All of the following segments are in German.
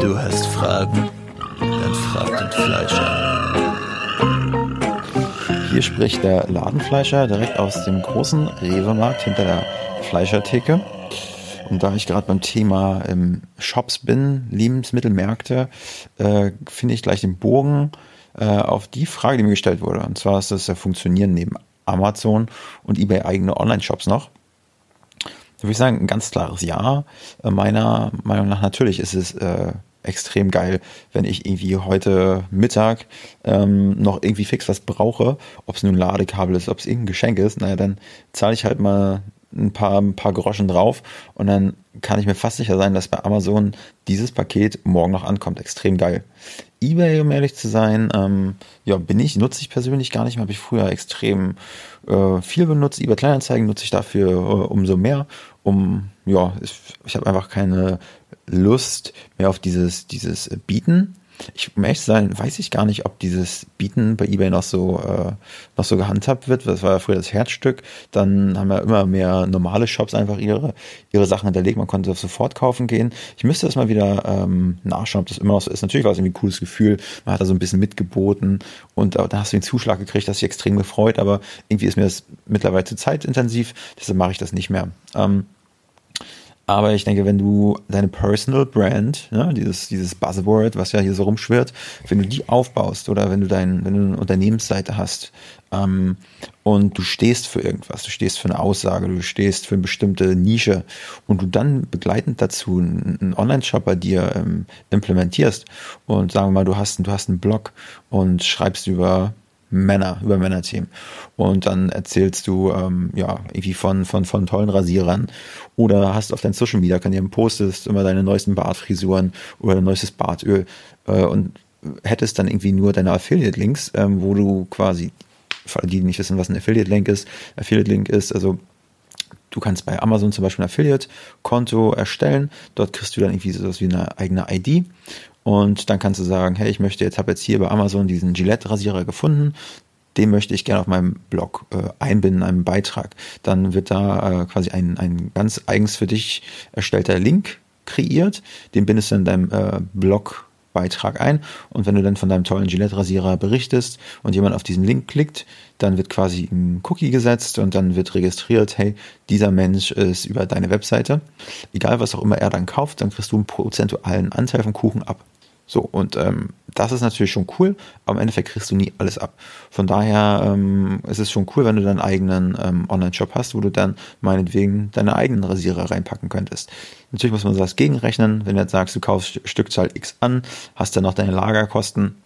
Du hast Fragen? Dann frag den Fleischer. Hier spricht der Ladenfleischer direkt aus dem großen Rewe-Markt hinter der Fleischertheke. Und da ich gerade beim Thema ähm, Shops bin, Lebensmittelmärkte, äh, finde ich gleich den Bogen äh, auf die Frage, die mir gestellt wurde. Und zwar ist das ja Funktionieren neben Amazon und eBay eigene Online-Shops noch. Da würde ich sagen, ein ganz klares Ja. Äh, meiner Meinung nach natürlich ist es äh, extrem geil, wenn ich irgendwie heute Mittag ähm, noch irgendwie fix was brauche, ob es nun Ladekabel ist, ob es irgendein Geschenk ist, naja, dann zahle ich halt mal ein paar, ein paar Groschen drauf und dann kann ich mir fast sicher sein, dass bei Amazon dieses Paket morgen noch ankommt. Extrem geil. eBay, um ehrlich zu sein, ähm, ja, bin ich, nutze ich persönlich gar nicht mehr, habe ich früher extrem äh, viel benutzt. eBay Kleinanzeigen nutze ich dafür äh, umso mehr, um, ja, ich, ich habe einfach keine Lust mehr auf dieses, dieses Bieten ich, um ehrlich zu sein, weiß ich gar nicht, ob dieses Bieten bei eBay noch so, äh, noch so gehandhabt wird. Das war ja früher das Herzstück. Dann haben ja immer mehr normale Shops einfach ihre, ihre Sachen hinterlegt. Man konnte sofort kaufen gehen. Ich müsste das mal wieder ähm, nachschauen, ob das immer noch so ist. Natürlich war es irgendwie ein cooles Gefühl. Man hat da so ein bisschen mitgeboten und äh, da hast du den Zuschlag gekriegt, das sich extrem gefreut. Aber irgendwie ist mir das mittlerweile zu zeitintensiv. Deshalb mache ich das nicht mehr. Ähm, aber ich denke, wenn du deine Personal Brand, ne, dieses, dieses Buzzword, was ja hier so rumschwirrt, wenn du die aufbaust oder wenn du dein, wenn du eine Unternehmensseite hast ähm, und du stehst für irgendwas, du stehst für eine Aussage, du stehst für eine bestimmte Nische und du dann begleitend dazu einen Online-Shop bei dir ähm, implementierst und sagen wir mal, du hast, du hast einen Blog und schreibst über Männer, über Männerthemen. Und dann erzählst du ähm, ja irgendwie von, von, von tollen Rasierern oder hast auf deinen Social Media Kanälen postest immer deine neuesten Bartfrisuren oder dein neuestes Bartöl äh, und hättest dann irgendwie nur deine Affiliate-Links, ähm, wo du quasi, für die nicht wissen, was ein Affiliate-Link ist, Affiliate-Link ist, also Du kannst bei Amazon zum Beispiel ein Affiliate-Konto erstellen. Dort kriegst du dann irgendwie sowas wie eine eigene ID und dann kannst du sagen, hey, ich möchte jetzt, habe jetzt hier bei Amazon diesen Gillette-Rasierer gefunden, den möchte ich gerne auf meinem Blog äh, einbinden, einem Beitrag. Dann wird da äh, quasi ein, ein ganz eigens für dich erstellter Link kreiert. Den bindest du in deinem äh, Blog Beitrag ein und wenn du dann von deinem tollen Gillette-Rasierer berichtest und jemand auf diesen Link klickt, dann wird quasi ein Cookie gesetzt und dann wird registriert, hey, dieser Mensch ist über deine Webseite. Egal was auch immer er dann kauft, dann kriegst du einen prozentualen Anteil vom Kuchen ab. So, und ähm, das ist natürlich schon cool, aber im Endeffekt kriegst du nie alles ab. Von daher ähm, ist es schon cool, wenn du deinen eigenen ähm, Online-Shop hast, wo du dann meinetwegen deine eigenen Rasierer reinpacken könntest. Natürlich muss man das gegenrechnen, wenn du jetzt sagst, du kaufst Stückzahl X an, hast dann noch deine Lagerkosten,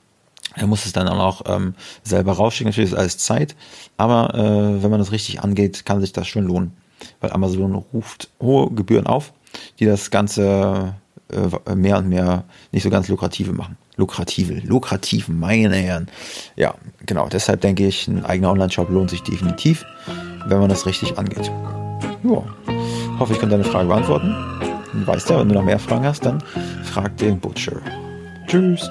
er muss es dann auch noch ähm, selber rausschicken. Natürlich ist alles Zeit, aber äh, wenn man das richtig angeht, kann sich das schon lohnen. Weil Amazon ruft hohe Gebühren auf, die das Ganze äh, mehr und mehr nicht so ganz lukrative machen. Lukrative, lukrativ, meine Herren. Ja, genau. Deshalb denke ich, ein eigener Online-Shop lohnt sich definitiv, wenn man das richtig angeht. Ja, hoffe, ich konnte deine Frage beantworten. Weißt ja, wenn du noch mehr Fragen hast, dann frag den Butcher. Tschüss.